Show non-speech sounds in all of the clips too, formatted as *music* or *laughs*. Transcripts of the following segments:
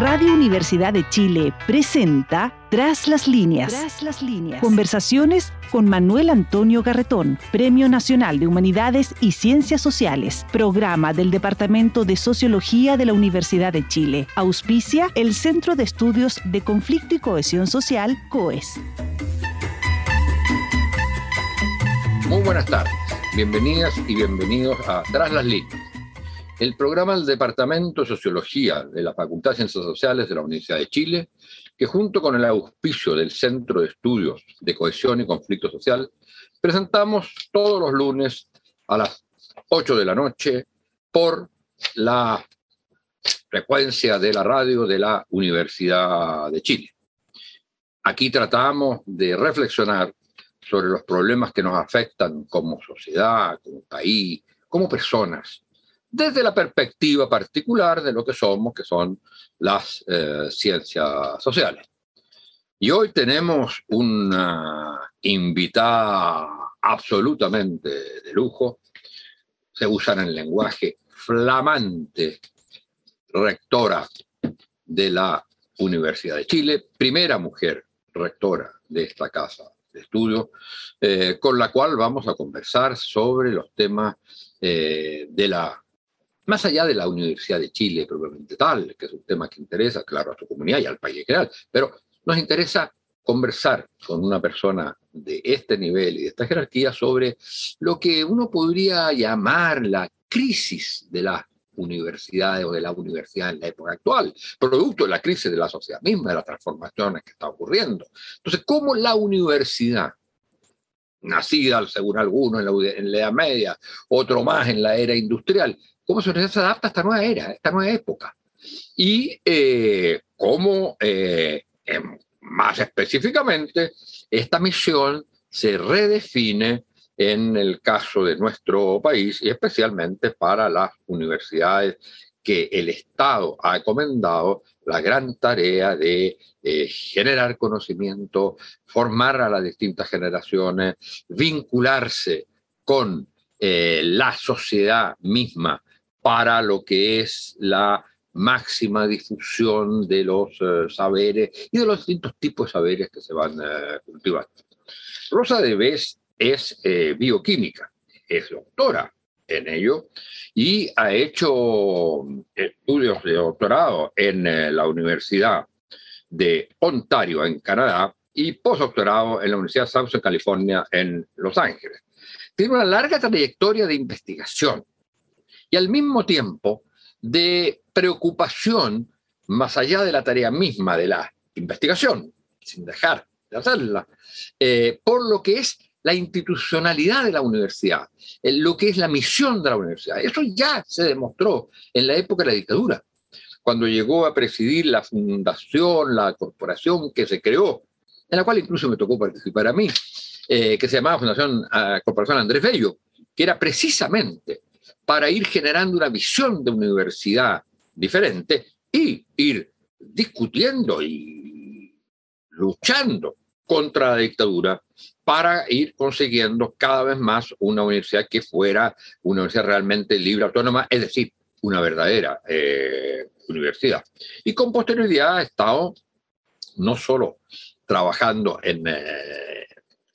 Radio Universidad de Chile presenta Tras las líneas. Tras las líneas. Conversaciones con Manuel Antonio Garretón, Premio Nacional de Humanidades y Ciencias Sociales, programa del Departamento de Sociología de la Universidad de Chile. Auspicia el Centro de Estudios de Conflicto y Cohesión Social, COES. Muy buenas tardes. Bienvenidas y bienvenidos a Tras las líneas el programa del Departamento de Sociología de la Facultad de Ciencias Sociales de la Universidad de Chile, que junto con el auspicio del Centro de Estudios de Cohesión y Conflicto Social, presentamos todos los lunes a las 8 de la noche por la frecuencia de la radio de la Universidad de Chile. Aquí tratamos de reflexionar sobre los problemas que nos afectan como sociedad, como país, como personas, desde la perspectiva particular de lo que somos, que son las eh, ciencias sociales. Y hoy tenemos una invitada absolutamente de lujo, se usa en el lenguaje flamante, rectora de la Universidad de Chile, primera mujer rectora de esta casa de estudio, eh, con la cual vamos a conversar sobre los temas eh, de la más allá de la Universidad de Chile probablemente tal, que es un tema que interesa, claro, a su comunidad y al país en general, pero nos interesa conversar con una persona de este nivel y de esta jerarquía sobre lo que uno podría llamar la crisis de las universidades o de la universidad en la época actual, producto de la crisis de la sociedad misma, de las transformaciones que están ocurriendo. Entonces, ¿cómo la universidad, nacida según algunos en la, en la Edad Media, otro más en la era industrial, cómo se adapta a esta nueva era, esta nueva época. Y eh, cómo, eh, más específicamente, esta misión se redefine en el caso de nuestro país y especialmente para las universidades que el Estado ha encomendado la gran tarea de eh, generar conocimiento, formar a las distintas generaciones, vincularse con la sociedad misma para lo que es la máxima difusión de los eh, saberes y de los distintos tipos de saberes que se van uh, cultivando. Rosa de Bes es eh, bioquímica, es doctora en ello y ha hecho estudios de doctorado en la Universidad de Ontario, en Canadá, y postdoctorado en la Universidad de Southern California, en Los Ángeles. Tiene una larga trayectoria de investigación y al mismo tiempo de preocupación más allá de la tarea misma de la investigación, sin dejar de hacerla, eh, por lo que es la institucionalidad de la universidad, lo que es la misión de la universidad. Eso ya se demostró en la época de la dictadura, cuando llegó a presidir la fundación, la corporación que se creó, en la cual incluso me tocó participar a mí, eh, que se llamaba Fundación ah, Corporación Andrés Bello, que era precisamente para ir generando una visión de universidad diferente y ir discutiendo y luchando contra la dictadura para ir consiguiendo cada vez más una universidad que fuera una universidad realmente libre, autónoma, es decir, una verdadera eh, universidad. Y con posterioridad ha estado no solo trabajando en eh,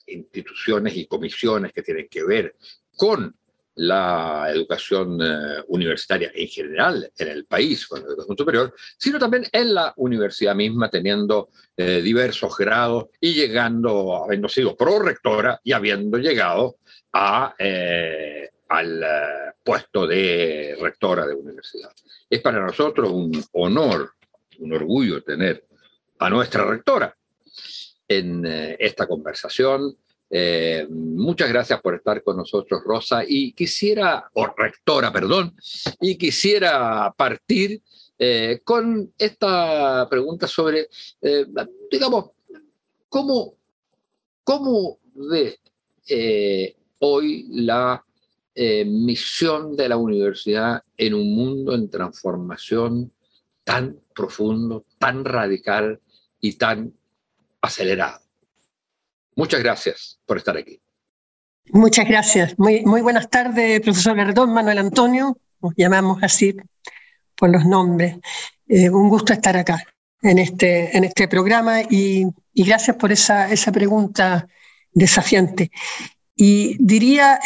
instituciones y comisiones que tienen que ver con la educación eh, universitaria en general en el país con la educación superior, sino también en la universidad misma, teniendo eh, diversos grados y llegando, habiendo sido prorectora y habiendo llegado a, eh, al puesto de rectora de universidad. Es para nosotros un honor, un orgullo tener a nuestra rectora en esta conversación eh, muchas gracias por estar con nosotros, Rosa. Y quisiera, o rectora, perdón, y quisiera partir eh, con esta pregunta sobre, eh, digamos, ¿cómo, cómo ve hoy la misión de la universidad en un mundo en transformación tan profundo, tan radical y tan acelerado? Muchas gracias por estar aquí. Muchas gracias. Muy, muy buenas tardes, profesor Gardón, Manuel Antonio. Nos llamamos así por los nombres. un gusto estar acá en este, en este programa y, gracias por esa, esa pregunta desafiante. Y diría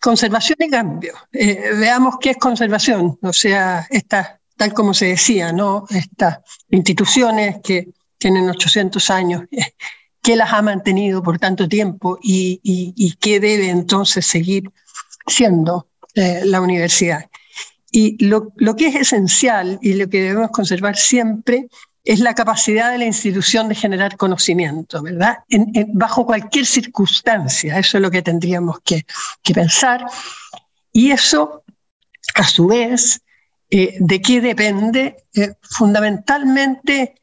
conservación y cambio. veamos qué es conservación, o sea, esta, tal como se decía, ¿no? Estas instituciones que tienen 800 años, qué las ha mantenido por tanto tiempo y, qué debe entonces seguir siendo eh, la universidad. Y lo, que es esencial y lo que debemos conservar siempre es la capacidad de la institución de generar conocimiento, ¿verdad? bajo cualquier circunstancia, eso es lo que tendríamos que, que pensar. Y eso, a su vez, eh, ¿de qué depende? Eh, fundamentalmente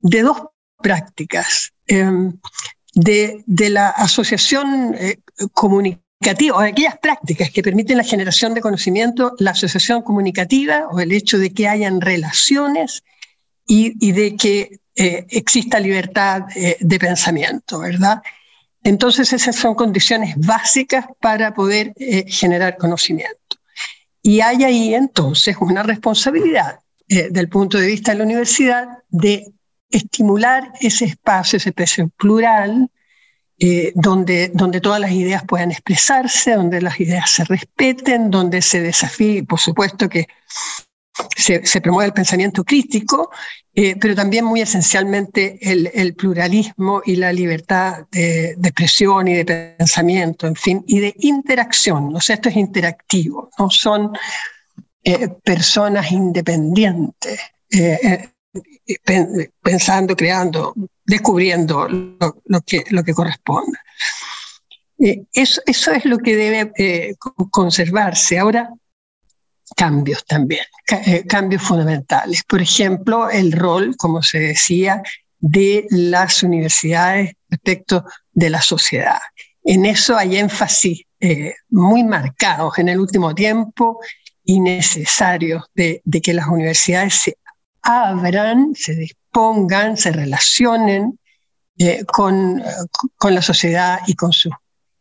de dos prácticas. Em, de, la asociación eh, comunicativa, o aquellas prácticas que permiten la generación de conocimiento, la asociación comunicativa o el hecho de que hayan relaciones y, de que eh, exista libertad eh, de pensamiento, ¿verdad? Entonces esas son condiciones básicas para poder generar conocimiento. Y hay ahí entonces una responsabilidad del punto de vista de la universidad de estimular ese espacio, ese espacio plural, eh, donde, donde todas las ideas puedan expresarse, donde las ideas se respeten, donde se desafíe, por supuesto que se, se promueve el pensamiento crítico, eh, pero también muy esencialmente el, pluralismo y la libertad de, expresión y de pensamiento, en fin, y de interacción. O esto es interactivo, no son eh, personas independientes pensando, creando, descubriendo lo, que, lo. Eh, eso, eso, es lo que debe eh, conservarse. Ahora, cambios también, eh, cambios fundamentales. Por ejemplo, el rol, como se decía, de las universidades respecto de la sociedad. En eso hay énfasis muy marcados en el último tiempo y necesarios de, de que las universidades se abran, se dispongan, se relacionen eh, con, con la sociedad y con sus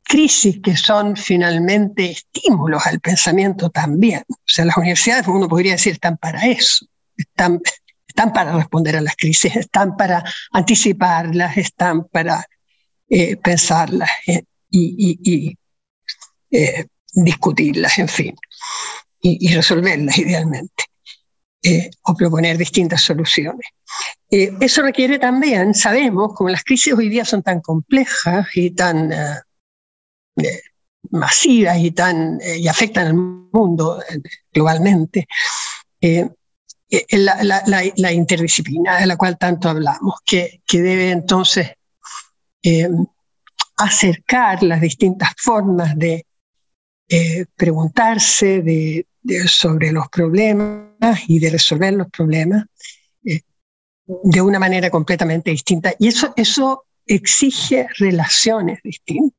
crisis que son finalmente estímulos al pensamiento también. O sea, las universidades, uno podría decir, están para eso, están, están para responder a las crisis, están para anticiparlas, están para eh, pensarlas eh, y, discutirlas, en fin, y resolverlas idealmente. Eh, o proponer distintas soluciones. Eh, eso requiere también, sabemos, como las crisis hoy día son tan complejas y tan eh, masivas y, tan, y afectan al mundo globalmente, la, la, la, interdisciplina de la cual tanto hablamos, que, que debe entonces acercar las distintas formas de preguntarse, de, sobre los problemas y de resolver los problemas eh, de una manera completamente distinta. Y eso, eso exige relaciones distintas.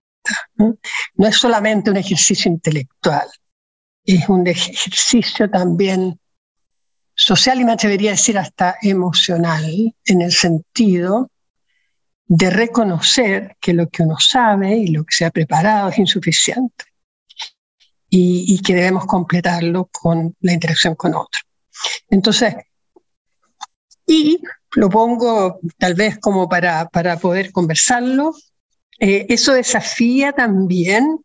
¿no? no es solamente un ejercicio intelectual, es un ejercicio también social y me atrevería a decir hasta emocional, en el sentido de reconocer que lo que uno sabe y lo que se ha preparado es insuficiente y, que debemos completarlo con la interacción con otro. Entonces, y lo pongo tal vez como para, para poder conversarlo, eh, eso desafía también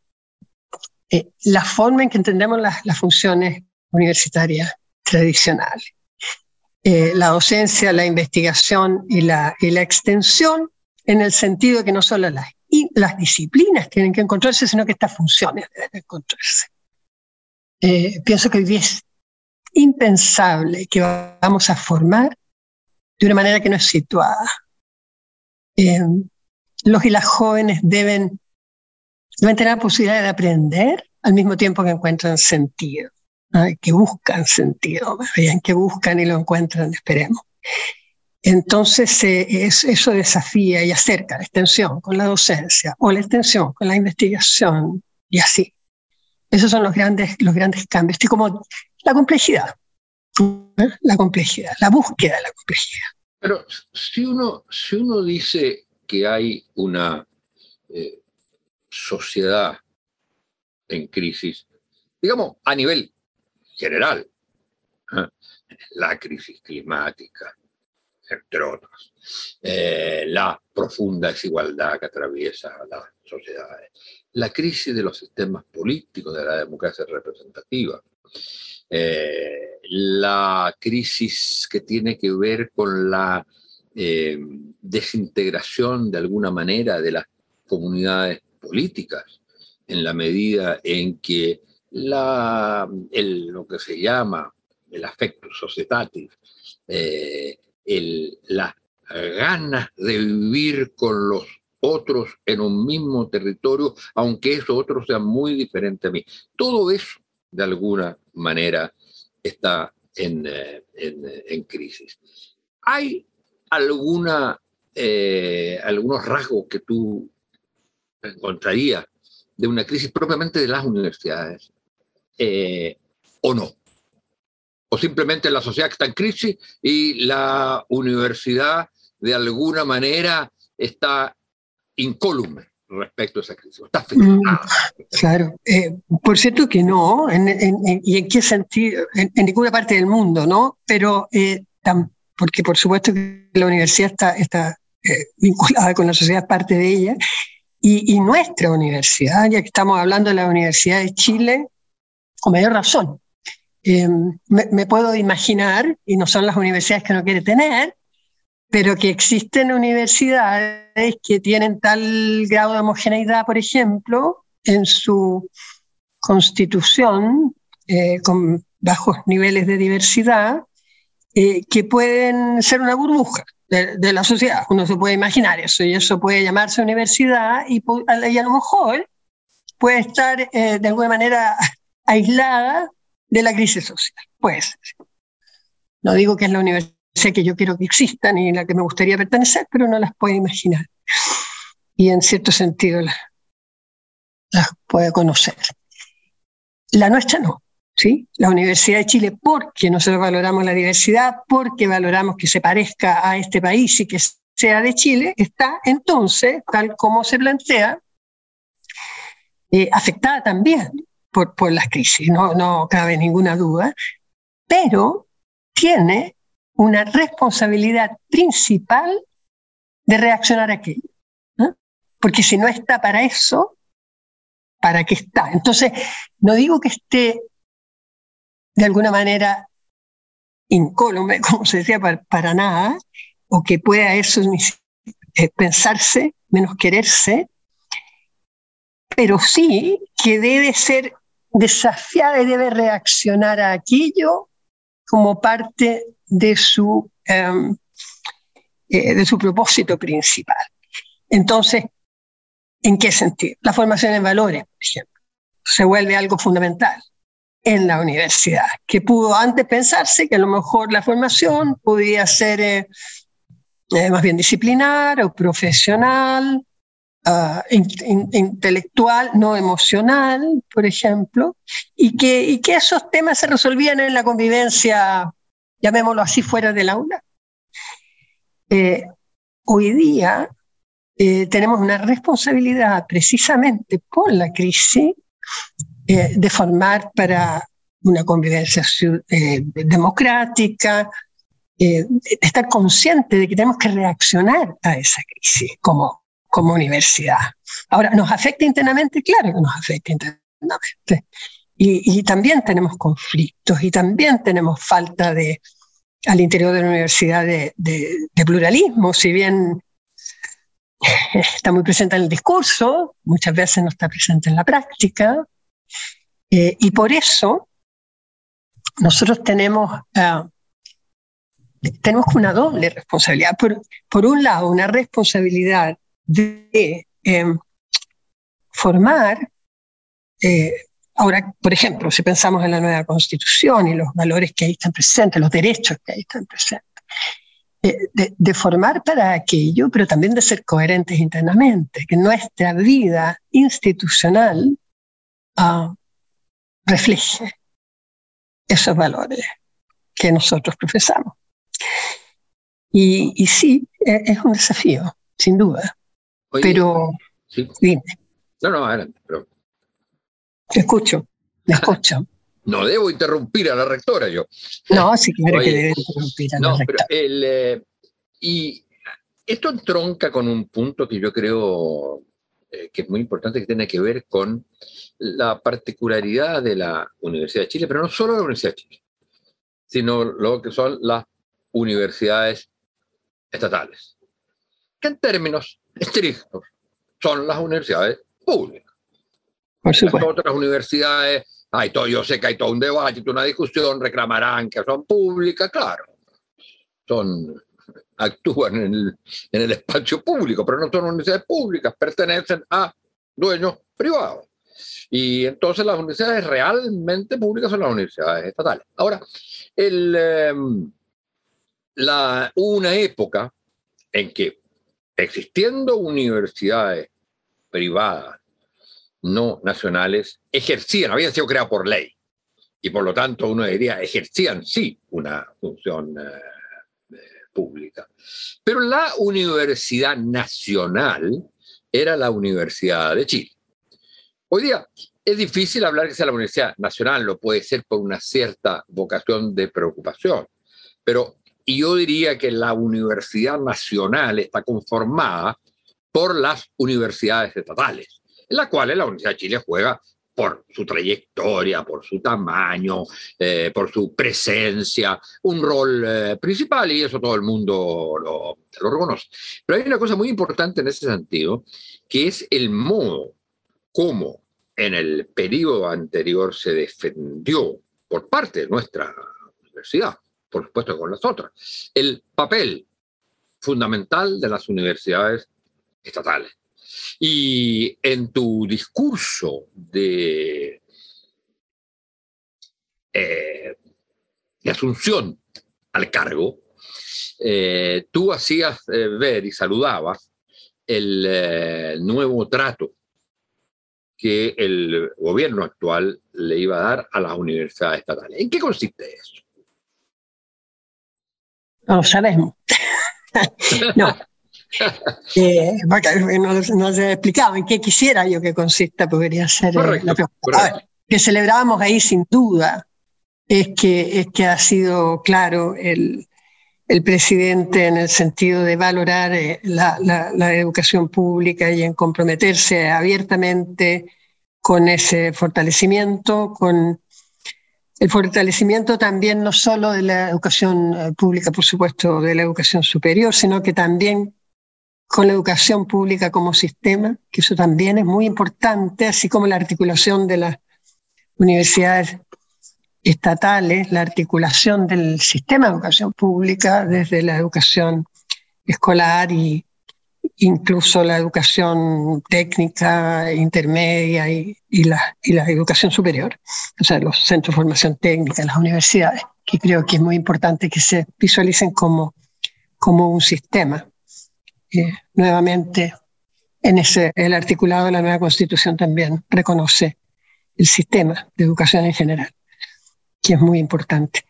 eh, la forma en que entendemos las, las funciones universitarias tradicionales. Eh, la docencia, la investigación y la, y la extensión, en el sentido de que no solo las, y las disciplinas tienen que encontrarse, sino que estas funciones deben encontrarse. Eh, pienso que hoy día es impensable que vamos a formar de una manera que no es situada. Eh, los y las jóvenes deben, deben tener la posibilidad de aprender al mismo tiempo que encuentran sentido, que buscan sentido, bien, que buscan y lo encuentran, esperemos. Entonces, eh, eso desafía y acerca la extensión con la docencia o la extensión con la investigación y así. Esos son los grandes, los grandes cambios. Y como la complejidad, ¿eh? la complejidad, la búsqueda de la complejidad. Pero si uno, si uno dice que hay una eh, sociedad en crisis, digamos, a nivel general, ¿eh? la crisis climática, entre otros, eh, la profunda desigualdad que atraviesa las sociedades, la crisis de los sistemas políticos de la democracia representativa, eh, la crisis que tiene que ver con la eh, desintegración de alguna manera de las comunidades políticas, en la medida en que la, lo que se llama el afecto societatis, eh, las ganas de vivir con los otros en un mismo territorio, aunque esos otros sean muy diferentes a mí. Todo eso, de alguna manera, está en, eh, en, crisis. ¿Hay alguna, eh, algunos rasgos que tú encontrarías de una crisis propiamente de las universidades eh, o no? ¿O simplemente la sociedad está en crisis y la universidad de alguna manera está incólume respecto a esa crisis? ¿Está mm, claro, eh, por cierto que no, y en qué sentido, en, ninguna parte del mundo, ¿no? Pero eh, porque por supuesto que la universidad está, está vinculada con la sociedad, parte de ella, y, nuestra universidad, ya que estamos hablando de la Universidad de Chile, con mayor razón. Em, me, puedo imaginar, y no son las universidades que uno quiere tener, pero que existen universidades que tienen tal grado de homogeneidad, por ejemplo, en su constitución, eh, con bajos niveles de diversidad, eh, que pueden ser una burbuja de, la sociedad. Uno se puede imaginar eso y eso puede llamarse universidad y, a lo mejor puede estar eh, de alguna manera *laughs* aislada de la crisis social. Pues no digo que es la universidad que yo quiero que exista ni la que me gustaría pertenecer, pero no las puedo imaginar. Y en cierto sentido las, las puedo conocer. La nuestra no. ¿sí? La Universidad de Chile, porque nosotros valoramos la diversidad, porque valoramos que se parezca a este país y que sea de Chile, está entonces, tal como se plantea, eh, afectada también por, por las crisis, no, no cabe ninguna duda, pero tiene una responsabilidad principal de reaccionar a aquello. Porque si no está para eso, ¿para qué está? Entonces, no digo que esté de alguna manera incólume, *laughs* como se decía, para, nada, o que pueda eso eh, pensarse, menos quererse, pero sí que debe ser desafiada y debe reaccionar a aquello como parte de su, em, eh, de su propósito principal. Entonces, ¿en qué sentido? La formación en valores, por ejemplo, se vuelve algo fundamental en la universidad, que pudo antes pensarse que a lo mejor la formación podía ser eh, eh, más bien disciplinar o profesional, ah, intelectual, no emocional, por ejemplo, y que, y que esos temas se resolvían en la convivencia, llamémoslo así, fuera del aula. Eh, hoy día tenemos una responsabilidad precisamente por la crisis eh, de formar para una convivencia eh, democrática, eh, estar consciente de que tenemos que reaccionar a esa crisis como, como universidad. Ahora, ¿nos afecta internamente? Claro que nos afecta internamente. Y, también tenemos conflictos y también tenemos falta de, al interior de la universidad de, pluralismo, si bien está muy presente en el discurso, muchas veces no está presente en la práctica. Eh, y por eso nosotros tenemos, uh, tenemos una doble responsabilidad. Por, por, un lado, una responsabilidad de em, formar, eh, ahora, por ejemplo, si pensamos en la nueva constitución y los valores que ahí están presentes, los derechos que ahí están presentes, eh, de, formar para aquello, pero también de ser coherentes internamente, que nuestra vida institucional uh, refleje esos valores que nosotros profesamos. Y, sí, e, es un desafío, sin duda. pero, dime. No, no, adelante. Pero... Te escucho, me escucho. *laughs* No debo interrumpir a la rectora yo. No, sí, claro que debe interrumpir a la rectora. Eh, y esto entronca con un punto que yo creo eh, que es muy importante, que tiene que ver con la particularidad de la Universidad de Chile, pero no solo la Universidad de Chile, sino lo que son las universidades estatales, que en términos estrictos son las universidades públicas. Las otras universidades, hay todo, yo sé que hay todo un debate, una discusión, reclamarán que son públicas, claro, son actúan en el, en el espacio público, pero no son universidades públicas, pertenecen a dueños privados. Y entonces las universidades realmente públicas son las universidades estatales. Ahora, el, em, la, una época en que existiendo universidades privadas no nacionales ejercían, habían sido creadas por ley, y por lo tanto uno diría ejercían sí una función eh, pública. Pero la Universidad Nacional era la Universidad de Chile. Hoy día es difícil hablar que sea la Universidad Nacional, lo puede ser por una cierta vocación de preocupación, pero yo diría que la Universidad Nacional está conformada por las universidades estatales, en las cuales la Universidad de Chile juega por su trayectoria, por su tamaño, eh, por su presencia, un rol eh, principal y eso todo el mundo lo, lo, reconoce. Pero hay una cosa muy importante en ese sentido, que es el modo como en el periodo anterior se defendió por parte de nuestra universidad, por supuesto con las otras, el papel fundamental de las universidades estatales. Y en tu discurso de, eh, asunción al cargo, eh, tú hacías eh, ver y saludabas el nuevo trato que el gobierno actual le iba a dar a las universidades estatales. ¿En qué consiste eso? No lo sabemos. *laughs* no, *laughs* eh, no, se ha explicado en qué quisiera yo que consista, podría ser eh, la pregunta. que celebramos ahí sin duda es que, es que ha sido claro el, el presidente en el sentido de valorar eh, la, la, educación pública y en comprometerse abiertamente con ese fortalecimiento, con el fortalecimiento también no solo de la educación pública, por supuesto, de la educación superior, sino que también con la educación pública como sistema, que eso también es muy importante, así como la articulación de las universidades estatales, la articulación del sistema de educación pública desde la educación escolar e incluso la educación técnica, intermedia y, la, y la educación superior, o sea, los centros de formación técnica, las universidades, que creo que es muy importante que se visualicen como, como un sistema nuevamente en ese, el articulado de la nueva constitución también reconoce el sistema de educación en general, que es muy importante.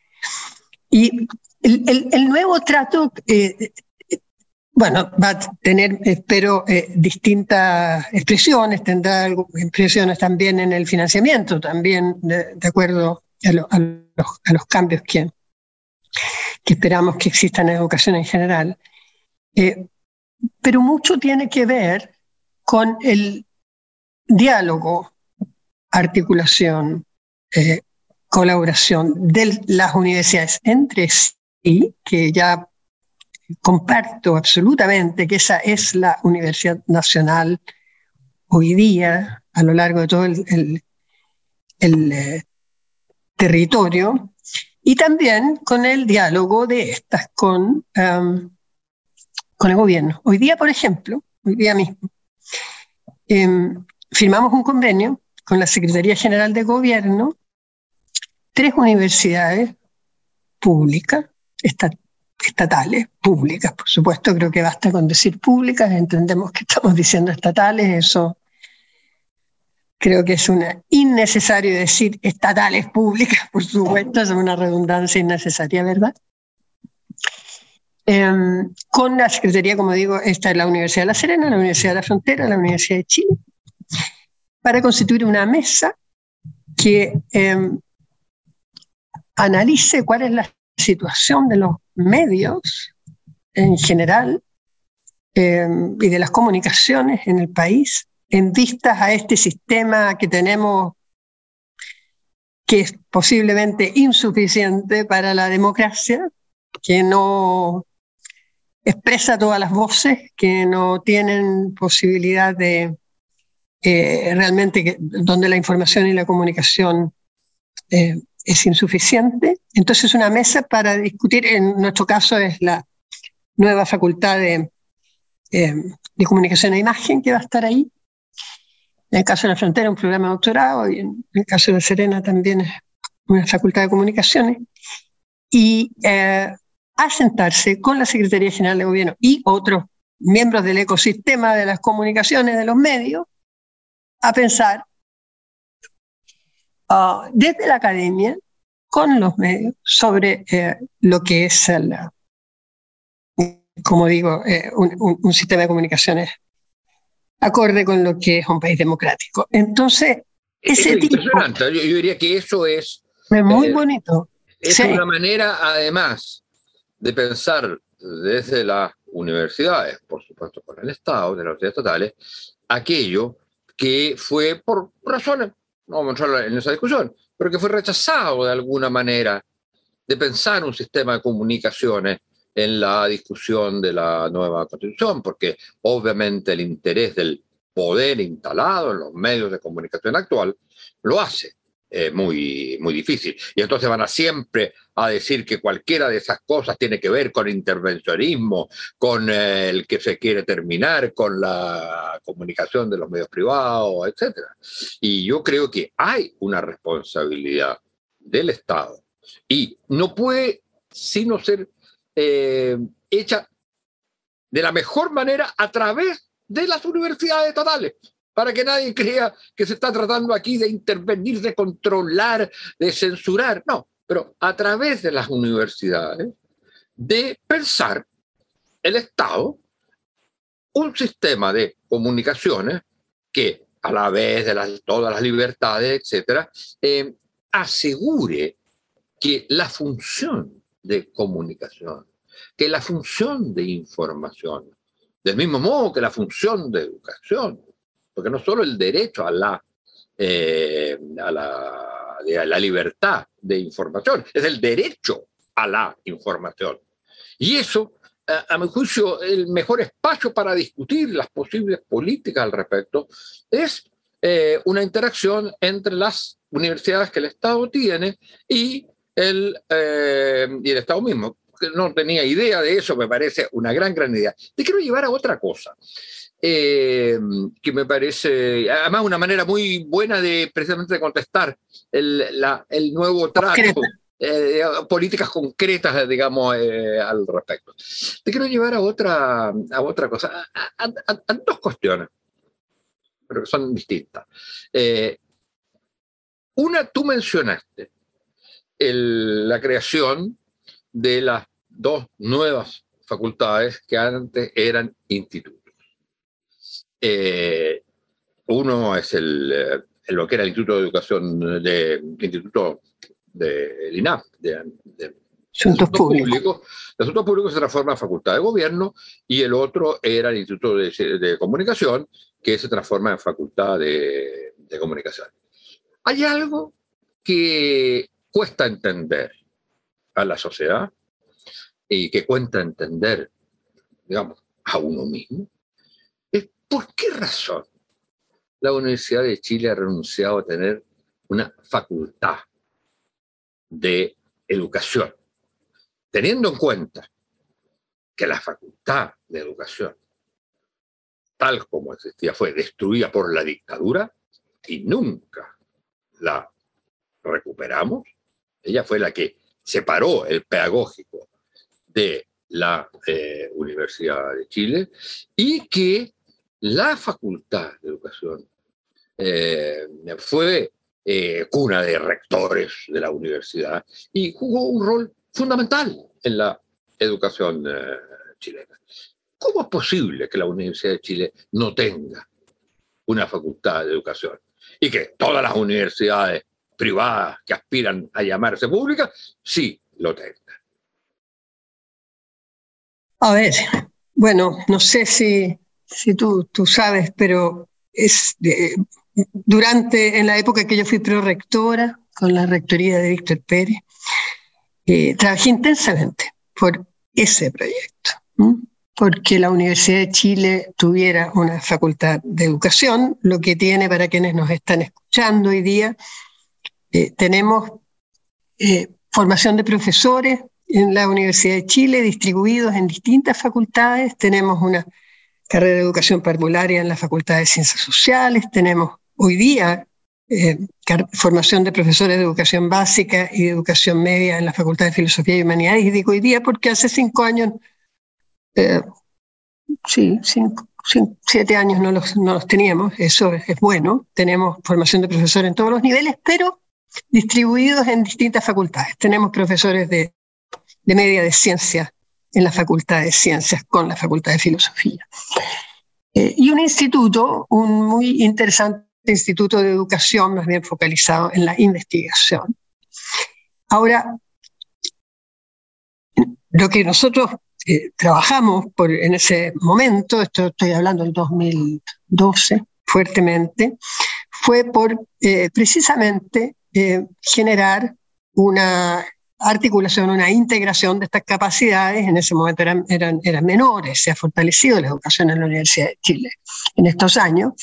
Y el, el, nuevo trato, eh, bueno, va a tener, espero, eh, distintas expresiones, tendrá expresiones también en el financiamiento, también de, acuerdo a, a, los, a, los, cambios que, que esperamos que existan en educación en general. Eh, pero mucho tiene que ver con el diálogo, articulación, eh, colaboración de las universidades entre sí, que ya comparto absolutamente que esa es la Universidad Nacional hoy día, a lo largo de todo el, eh, territorio, y también con el diálogo de estas con con el gobierno. Hoy día, por ejemplo, hoy día mismo, em, firmamos un convenio con la Secretaría General de Gobierno, tres universidades públicas, estatales, públicas, por supuesto, creo que basta con decir públicas, entendemos que estamos diciendo estatales, eso creo que es una innecesario decir estatales públicas, por supuesto, es una redundancia innecesaria, ¿verdad? Em, con la Secretaría, como digo, esta es la Universidad de La Serena, la Universidad de la Frontera, la Universidad de Chile, para constituir una mesa que em, analice cuál es la situación de los medios en general eh, y de las comunicaciones en el país en vistas a este sistema que tenemos que es posiblemente insuficiente para la democracia, que no expresa todas las voces, que no tienen posibilidad de eh, realmente donde la información y la comunicación eh, es insuficiente. Entonces una mesa para discutir, en nuestro caso es la nueva facultad de, eh, de comunicación e imagen que va a estar ahí, en el caso de la frontera, un programa de doctorado, y en el caso de Serena también es una facultad de comunicaciones, y a sentarse con la Secretaría General de Gobierno y otros miembros del ecosistema de las comunicaciones, de los medios, a pensar ah, desde la academia, con los medios, sobre eh, lo que es, el, como digo, eh, un sistema de comunicaciones acorde con lo que es un país democrático. Entonces, ese es impresionante. Yo, diría que eso es... Es muy eh, bonito. Es una manera, además, de pensar desde las universidades, por supuesto con el Estado, de las universidades estatales, aquello que fue por razones, no vamos a entrar en esa discusión, pero que fue rechazado de alguna manera de pensar un sistema de comunicaciones en la discusión de la nueva constitución, porque obviamente el interés del poder instalado en los medios de comunicación actual lo hace eh, muy, muy difícil. Y entonces van a siempre a decir que cualquiera de esas cosas tiene que ver con intervencionismo, con eh, el que se quiere terminar, con la comunicación de los medios privados, etc. Y yo creo que hay una responsabilidad del Estado y no puede sino ser eh, hecha de la mejor manera a través de las universidades estatales, para que nadie crea que se está tratando aquí de intervenir, de controlar, de censurar. No, pero a través de las universidades, de pensar el Estado un sistema de comunicaciones que a la vez de todas las libertades, etcétera, eh, asegure que la función de comunicación, que la función de información, del mismo modo que la función de educación, porque no solo el derecho a la, eh, a la, la libertad de información, es el derecho a la información. Y eso, a, mi juicio, el mejor espacio para discutir las posibles políticas al respecto es eh, una interacción entre las universidades que el Estado tiene y el, eh, y el Estado mismo. No tenía idea de eso, me parece una gran, gran idea. Te quiero llevar a otra cosa, eh, que me parece, además, una manera muy buena de precisamente contestar el, la, el nuevo trato. Eh, políticas concretas, digamos, al respecto. Te quiero llevar a otra, a otra cosa, a, dos cuestiones, pero que son distintas. una, tú mencionaste la creación de las dos nuevas facultades que antes eran institutos. Eh, uno es el, eh, lo que era el Instituto de Educación, de, Instituto del INAP, de, Asuntos Públicos. El Asuntos Públicos se transforma en Facultad de Gobierno y el otro era el Instituto de, Comunicación, que se transforma en Facultad de, de Comunicación. Hay algo que cuesta entender a la sociedad y que cuesta entender, digamos, a uno mismo, por qué razón la Universidad de Chile ha renunciado a tener una facultad de educación, teniendo en cuenta que la facultad de educación, tal como existía, fue destruida por la dictadura y nunca la recuperamos, ella fue la que separó el pedagógico de la eh, Universidad de Chile y que la Facultad de Educación eh, fue eh, cuna de rectores de la universidad y jugó un rol fundamental en la educación chilena. ¿Cómo es posible que la Universidad de Chile no tenga una facultad de educación y que todas las universidades privadas que aspiran a llamarse públicas, sí lo tengan. A ver, bueno, no sé si, si tú, tú sabes, pero es durante, en la época que yo fui prorectora, con la rectoría de Víctor Pérez, eh, trabajé intensamente por ese proyecto, porque la Universidad de Chile tuviera una facultad de educación, lo que tiene para quienes nos están escuchando hoy día, eh, tenemos eh, formación de profesores en la Universidad de Chile distribuidos en distintas facultades, tenemos una carrera de educación parvularia en la Facultad de Ciencias Sociales, tenemos hoy día eh, formación de profesores de educación básica y de educación media en la Facultad de Filosofía y Humanidades. Y digo hoy día porque hace cinco años, eh, sí, siete años no los, no los teníamos, eso es, bueno. Tenemos formación de profesores en todos los niveles, pero distribuidos en distintas facultades. Tenemos profesores de, de media de ciencias en la Facultad de Ciencias con la Facultad de Filosofía. Eh, y un instituto, un muy interesante instituto de educación más bien focalizado en la investigación. Ahora, lo que nosotros eh, trabajamos por, en ese momento, esto estoy hablando del 2012 fuertemente, fue por eh, precisamente generar una articulación, una integración de estas capacidades. En ese momento eran, eran, eran menores, se ha fortalecido la educación en la Universidad de Chile en estos años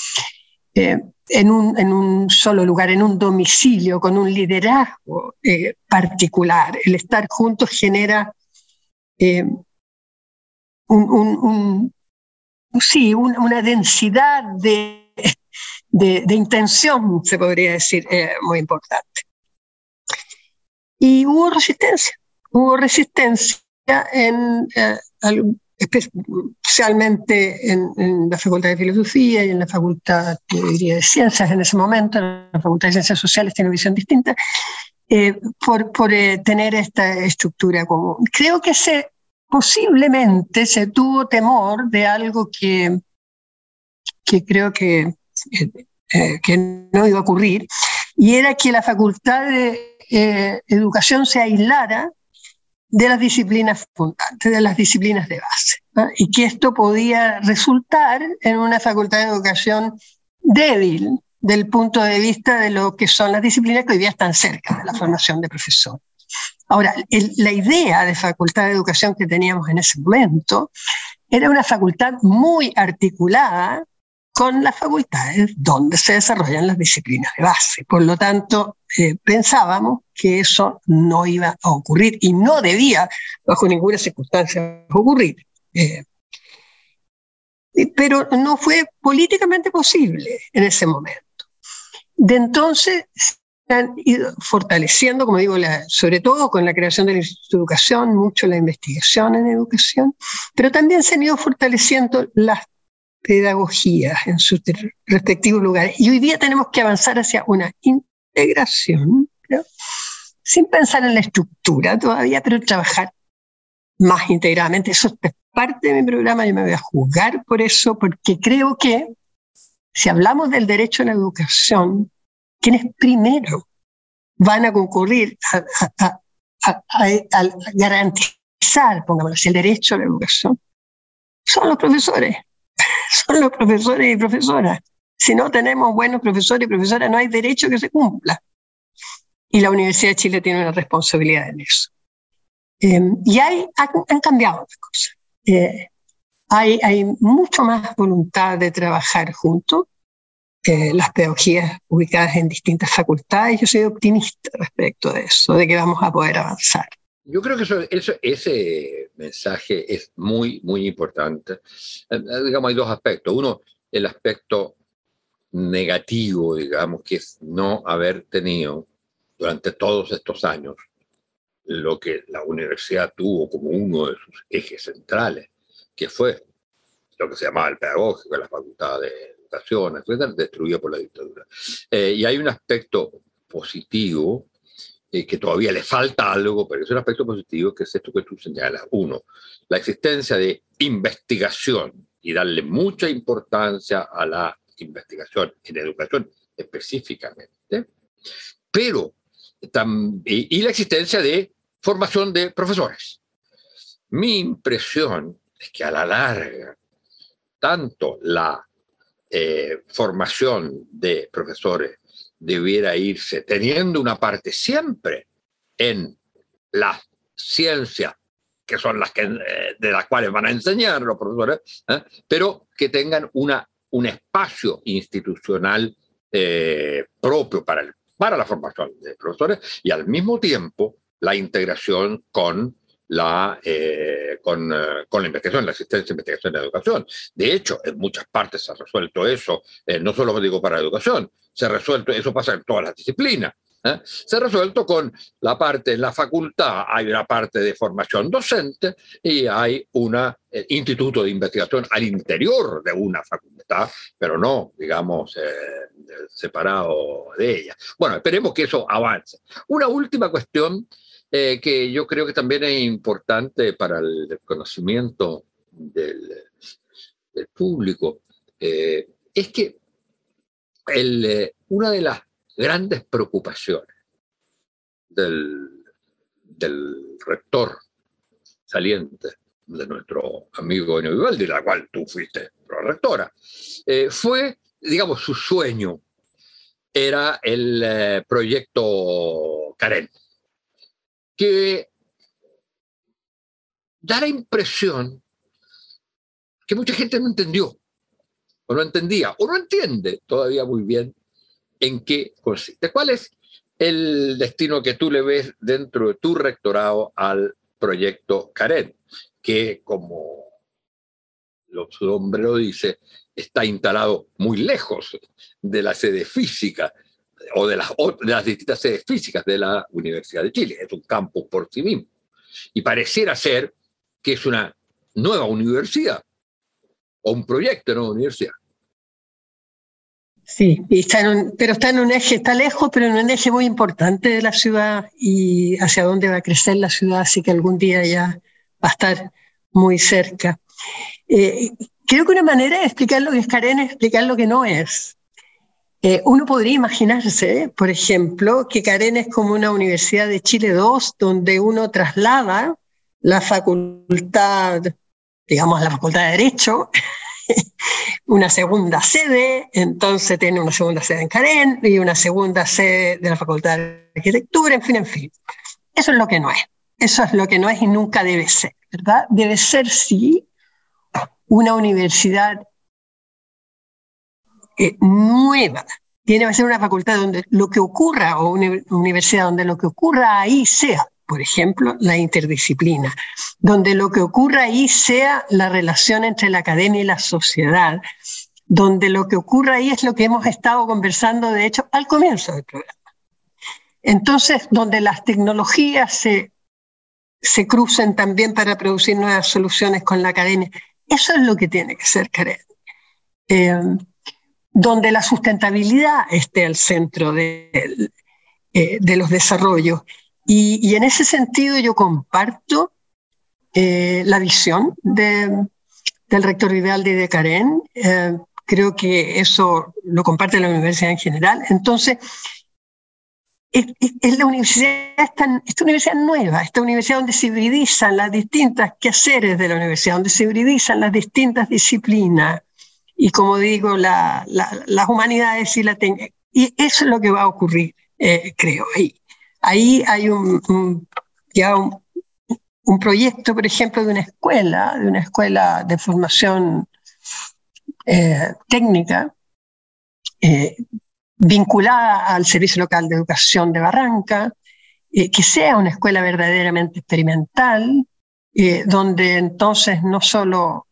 en un, en un, solo lugar, en un domicilio, con un liderazgo eh, particular. El estar juntos genera eh, un, sí, una densidad de, de, intención, se podría decir, eh, muy importante. Y hubo resistencia, hubo resistencia en especialmente en, la Facultad de Filosofía y en la Facultad de Ciencias en ese momento, en la Facultad de Ciencias Sociales tiene una visión distinta, eh, por, por eh, tener esta estructura común. Creo que se, posiblemente se tuvo temor de algo que, que creo que, eh, que no iba a ocurrir, y era que la Facultad de Educación se aislara de las disciplinas fundantes, de las disciplinas de base, y que esto podía resultar en una facultad de educación débil del punto de vista de lo que son las disciplinas que hoy día están cerca de la formación de profesor. Ahora, la idea de facultad de educación que teníamos en ese momento era una facultad muy articulada con las facultades donde se desarrollan las disciplinas de base. Por lo tanto, eh, pensábamos que eso no iba a ocurrir y no debía, bajo ninguna circunstancia, ocurrir. Eh, pero no fue políticamente posible en ese momento. De entonces se han ido fortaleciendo, como digo, sobre todo con la creación del Instituto de Educación, mucho la investigación en educación, pero también se han ido fortaleciendo las pedagogías en sus respectivos lugares. Y hoy día tenemos que avanzar hacia una integración, sin pensar en la estructura todavía, pero trabajar más integradamente. Eso es parte de mi programa, yo me voy a juzgar por eso, porque creo que si hablamos del derecho a la educación, quienes primero van a concurrir a, a garantizar, pongámoslo así, el derecho a la educación, son los profesores *laughs* son los profesores y profesoras. Si no tenemos buenos profesores y profesoras, no hay derecho que se cumpla. Y la Universidad de Chile tiene una responsabilidad en eso. Eh, y hay, han, cambiado las cosas. Eh, hay, hay mucho más voluntad de trabajar juntos. Eh, las pedagogías ubicadas en distintas facultades. Yo soy optimista respecto de eso, de que vamos a poder avanzar. Yo creo que ese mensaje es muy, muy importante. Eh, eh, digamos, hay dos aspectos. Uno, el aspecto negativo, digamos, que es no haber tenido durante todos estos años lo que la universidad tuvo como uno de sus ejes centrales, que fue lo que se llamaba el pedagógico, la facultad de educación, etcétera, destruido por la dictadura. Eh, y hay un aspecto positivo eh, que todavía le falta algo, pero es un aspecto positivo, que es esto que tú señalas. Uno, la existencia de investigación y darle mucha importancia a la investigación en educación específicamente, pero y, la existencia de formación de profesores. Mi impresión es que a la larga, tanto la eh, formación de profesores debiera irse teniendo una parte siempre en la ciencia, que son las que, eh, de las cuales van a enseñar los profesores, ¿eh? pero que tengan una, un espacio institucional propio para el para la formación de profesores y al mismo tiempo la integración con la, eh, con, eh, con, la investigación, la asistencia, investigación y la educación. De hecho, en muchas partes se ha resuelto eso, eh, no solo digo para educación, se ha resuelto, eso pasa en todas las disciplinas. Se ha resuelto con la parte en la facultad, hay una parte de formación docente y hay un instituto de investigación al interior de una facultad, pero no, digamos, separado de ella. Bueno, esperemos que eso avance. Una última cuestión eh, que yo creo que también es importante para el conocimiento del, público, eh, es que el, eh, una de las grandes preocupaciones del, rector saliente de nuestro amigo Enio Vivaldi, la cual tú fuiste rectora, fue, digamos, su sueño. Era el proyecto Karen que da la impresión que mucha gente no entendió, o no entendía, o no entiende todavía muy bien en qué consiste. ¿Cuál es el destino que tú le ves dentro de tu rectorado al proyecto Karen? Que, como su nombre lo dice, está instalado muy lejos de la sede física o de las, de las distintas sedes físicas de la Universidad de Chile. Es un campo por sí mismo. Y pareciera ser que es una nueva universidad o un proyecto de nueva universidad. Sí, está pero está en un eje, está lejos, pero en un eje muy importante de la ciudad y hacia dónde va a crecer la ciudad, así que algún día ya va a estar muy cerca. Eh, creo que una manera de explicar lo que es Karen es explicar lo que no es. Eh, uno podría imaginarse, por ejemplo, que Karen es como una Universidad de Chile II, donde uno traslada la facultad, digamos, la facultad de Derecho, *laughs* una segunda sede, entonces tiene una segunda sede en Karen y una segunda sede de la Facultad de Arquitectura, en fin, en fin. Eso es lo que no es. Eso es lo que no es y nunca debe ser, ¿verdad? Debe ser, sí, una universidad eh, nueva. Tiene que ser una facultad donde lo que ocurra, o una universidad donde lo que ocurra ahí sea, por ejemplo, la interdisciplina, donde lo que ocurra ahí sea la relación entre la academia y la sociedad, donde lo que ocurra ahí es lo que hemos estado conversando, de hecho, al comienzo del programa. Entonces, donde las tecnologías se, se crucen también para producir nuevas soluciones con la academia. Eso es lo que tiene que ser Karen. Eh, donde la sustentabilidad esté al centro de, eh, los desarrollos. Y, en ese sentido yo comparto eh, la visión de, del rector Vivaldi de Karen. Eh, creo que eso lo comparte la universidad en general. Entonces, es, la universidad, esta universidad nueva, esta universidad donde se hibridizan las distintas quehaceres de la universidad, donde se hibridizan las distintas disciplinas, y como digo, las humanidades y la Y eso es lo que va a ocurrir, eh, creo, ahí. Ahí hay un, ya un, proyecto, por ejemplo, de una escuela, de una escuela de formación eh, técnica, eh, vinculada al Servicio Local de Educación de Barranca, que sea una escuela verdaderamente experimental, donde entonces no solo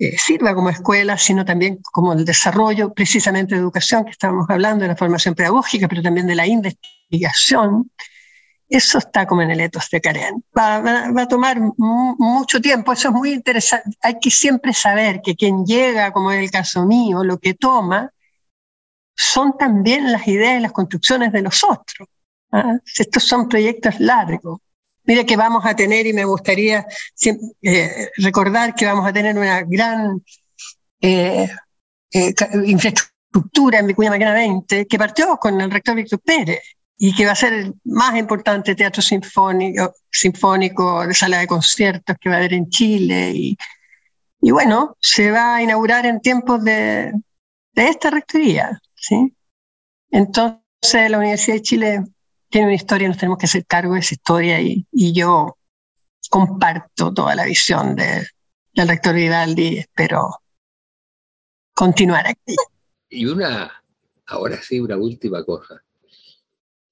eh, sirva como escuela, sino también como el desarrollo precisamente de educación, que estábamos hablando, de la formación pedagógica, pero también de la investigación. Eso está como en el etos de Karen. Va, va, a tomar mucho tiempo, eso es muy interesante. Hay que siempre saber que quien llega, como es el caso mío, lo que toma, son también las ideas y las construcciones de los otros. ¿ah? Estos son proyectos largos. Mira que vamos a tener, y me gustaría eh, recordar que vamos a tener una gran eh, eh, infraestructura en Vicuña Maquena 20, que partió con el rector Víctor Pérez. y que va a ser el más importante teatro sinfónico, sinfónico de sala de conciertos que va a haber en Chile. Y, y bueno, se va a inaugurar en tiempos de, de esta rectoría. ¿sí? Entonces, la Universidad de Chile tiene una historia, nos tenemos que hacer cargo de esa historia y, yo comparto toda la visión de, del rector Vivaldi espero continuar aquí. Y una, ahora sí, una última cosa.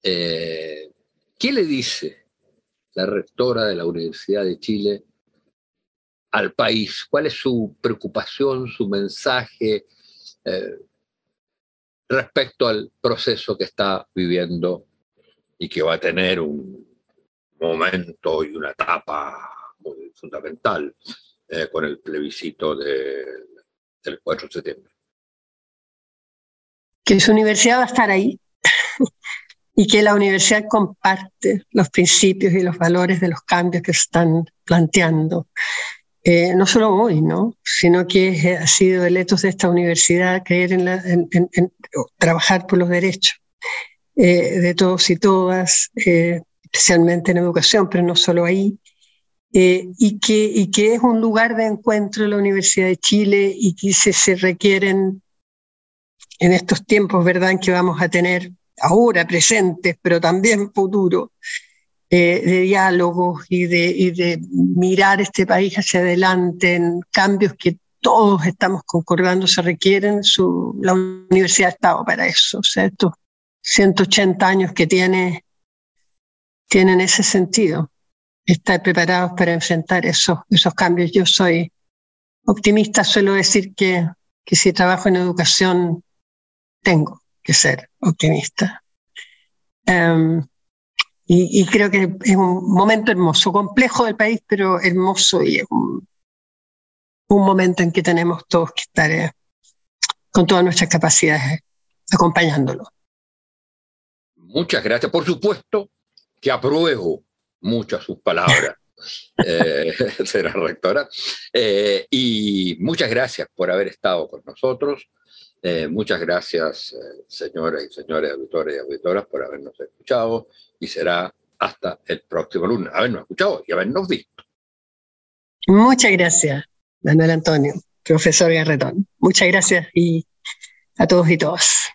Eh, ¿Qué le dice la rectora de la Universidad de Chile al país? ¿Cuál es su preocupación, su mensaje eh, respecto al proceso que está viviendo y que va a tener un momento y una etapa muy fundamental eh, con el plebiscito del 4 de septiembre? Que su universidad va a estar ahí *laughs* y que la universidad comparte los principios y los valores de los cambios que se están planteando. Eh, no solo hoy, ¿no? sino que ha sido el etos de esta universidad creer en, la, trabajar por los derechos eh, de todos y todas, eh, especialmente en educación, pero no solo ahí, y, que, y que es un lugar de encuentro la Universidad de Chile y que se, se requieren en estos tiempos, ¿verdad?, que vamos a tener ahora presentes, pero también futuro, eh, de diálogos y de, de, mirar este país hacia adelante en cambios que todos estamos concordando se requieren, su, la Universidad ha estado para eso. O sea, estos 180 años que tiene tienen ese sentido, estar preparados para enfrentar esos, esos cambios. Yo soy optimista, suelo decir que, que si trabajo en educación, tengo que ser optimista. Em, y, creo que es un momento hermoso, complejo del país, pero hermoso y es un, momento en que tenemos todos que estar eh, con todas nuestras capacidades acompañándolo. Muchas gracias. Por supuesto que apruebo muchas sus palabras, *laughs* eh, *laughs* será rectora. Eh, y muchas gracias por haber estado con nosotros. Eh, muchas gracias, eh, señoras y señores auditores y auditoras, por habernos escuchado y será hasta el próximo lunes. Habernos escuchado y habernos visto. Muchas gracias, Manuel Antonio, profesor Garretón. Muchas gracias y a todos y todas.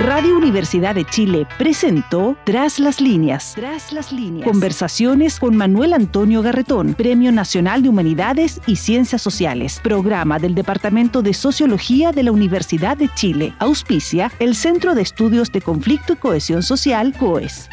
Radio Universidad de Chile presentó Tras las líneas. Tras las líneas. Conversaciones con Manuel Antonio Garretón, Premio Nacional de Humanidades y Ciencias Sociales, programa del Departamento de Sociología de la Universidad de Chile. Auspicia el Centro de Estudios de Conflicto y Cohesión Social, COES.